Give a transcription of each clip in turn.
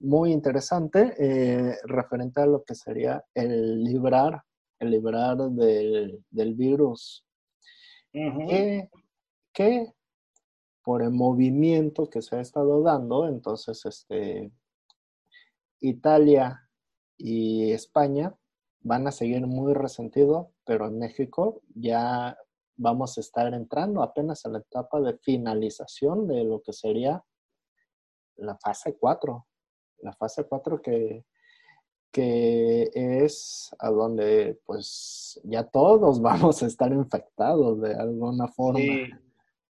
muy interesante eh, referente a lo que sería el librar, el librar del, virus. que, por el movimiento que se ha estado dando, entonces este, Italia y España van a seguir muy resentidos, pero en México ya vamos a estar entrando apenas a la etapa de finalización de lo que sería la fase 4. La fase 4 que, que es a donde pues ya todos vamos a estar infectados de alguna forma. Sí.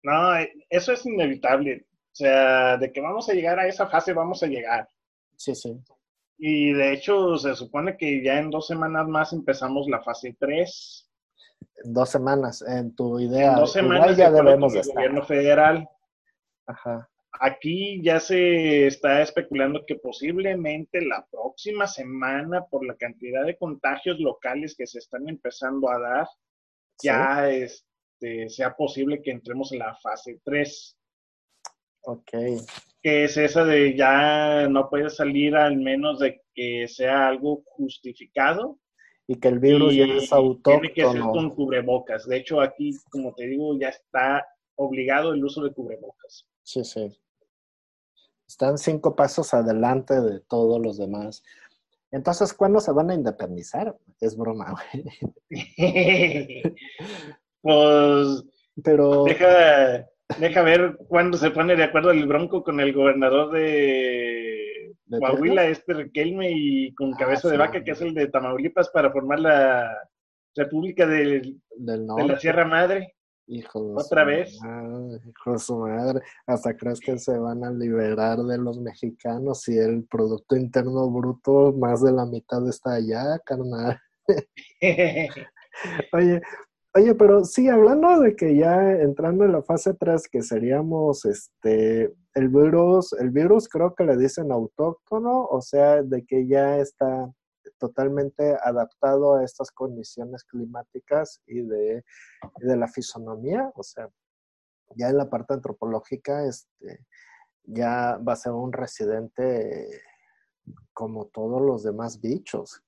No, eso es inevitable. O sea, de que vamos a llegar a esa fase, vamos a llegar. Sí, sí. Y de hecho, se supone que ya en dos semanas más empezamos la fase 3. Dos semanas, en tu idea. dos semanas ya debemos de estar. gobierno federal. Ajá. Aquí ya se está especulando que posiblemente la próxima semana, por la cantidad de contagios locales que se están empezando a dar, ya este, sea posible que entremos en la fase 3. Ok. Que es esa de ya no puede salir al menos de que sea algo justificado. Y que el virus ya es autóctono. Tiene que ser con cubrebocas. De hecho, aquí, como te digo, ya está obligado el uso de cubrebocas. Sí, sí. Están cinco pasos adelante de todos los demás. Entonces, ¿cuándo se van a independizar? Es broma, güey. pues. Pero. Deja, deja ver cuándo se pone de acuerdo el Bronco con el gobernador de, Coahuila, este Riquelme, y con ah, cabeza de vaca, que es el de Tamaulipas, para formar la República de la Sierra Madre. Hijo de ¿Otra vez? hijo de su madre. Hasta crees que se van a liberar de los mexicanos y el Producto Interno Bruto, más de la mitad está allá, carnal. oye, oye, pero sí, hablando de que ya entrando en la fase 3, que seríamos este el virus, el virus creo que le dicen autóctono, o sea, de que ya está totalmente adaptado a estas condiciones climáticas y de, de la fisonomía, o sea, ya en la parte antropológica, este, ya va a ser un residente como todos los demás bichos.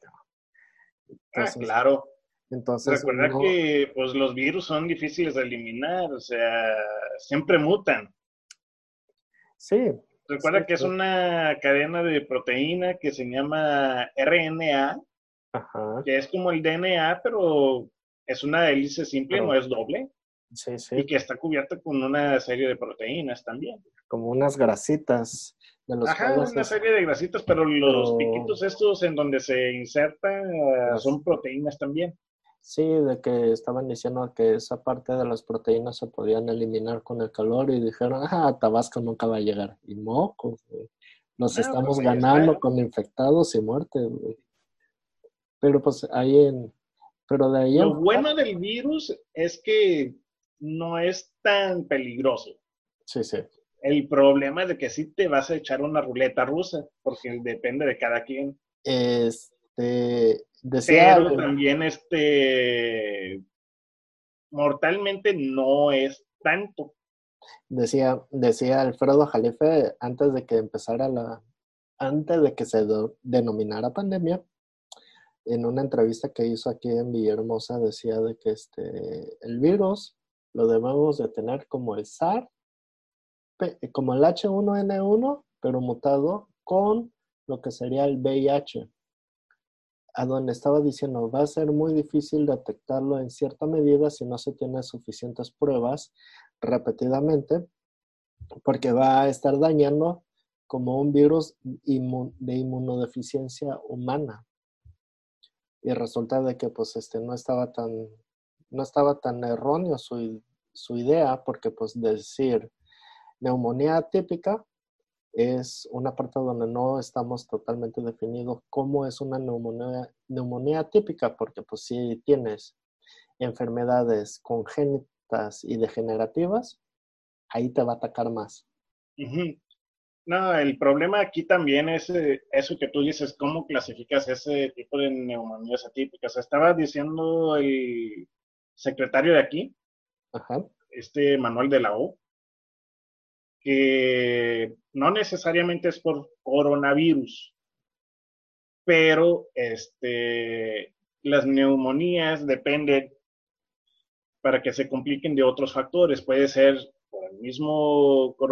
ah, claro. Entonces, Recuerda que pues, los virus son difíciles de eliminar, o sea, siempre mutan. Sí, Recuerda que es una cadena de proteína que se llama RNA, que es como el DNA, pero es una hélice simple, no es doble. Sí, sí. Y que está cubierta con una serie de proteínas también. Como unas grasitas. De los Ajá, una serie de grasitas, pero los piquitos estos en donde se insertan son proteínas también. Sí, de que estaban diciendo que esa parte de las proteínas se podían eliminar con el calor y dijeron, ah, Tabasco nunca va a llegar. Y mocos, Nos estamos pues, ganando con infectados y muertes, güey. Pero pues ahí en... Pero de ahí... Lo bueno del virus es que no es tan peligroso. Sí, sí. El problema es de que sí te vas a echar una ruleta rusa, porque depende de cada quien. Este, Decía Pero también este mortalmente no es tanto. Decía, decía Alfredo Jalife antes de que empezara la, antes de que se denominara pandemia, en una entrevista que hizo aquí en Villahermosa decía de que este el virus lo debemos de tener como el SAR, como el H1N1, pero mutado con lo que sería el VIH a donde estaba diciendo, va a ser muy difícil detectarlo en cierta medida si no se tiene suficientes pruebas repetidamente, porque va a estar dañando como un virus de inmunodeficiencia humana. Y resulta de que pues este no estaba tan, no estaba tan erróneo su, su idea, porque pues decir neumonía típica es una parte donde no estamos totalmente definidos cómo es una neumonía, neumonía típica, porque pues si tienes enfermedades congénitas y degenerativas, ahí te va a atacar más. No, el problema aquí también es eh, eso que tú dices, cómo clasificas ese tipo de neumonías atípicas. Estaba diciendo el secretario de aquí, este Manuel de la O, que no necesariamente es por coronavirus, pero este, las neumonías dependen para que se compliquen de otros factores. Puede ser por el mismo coronavirus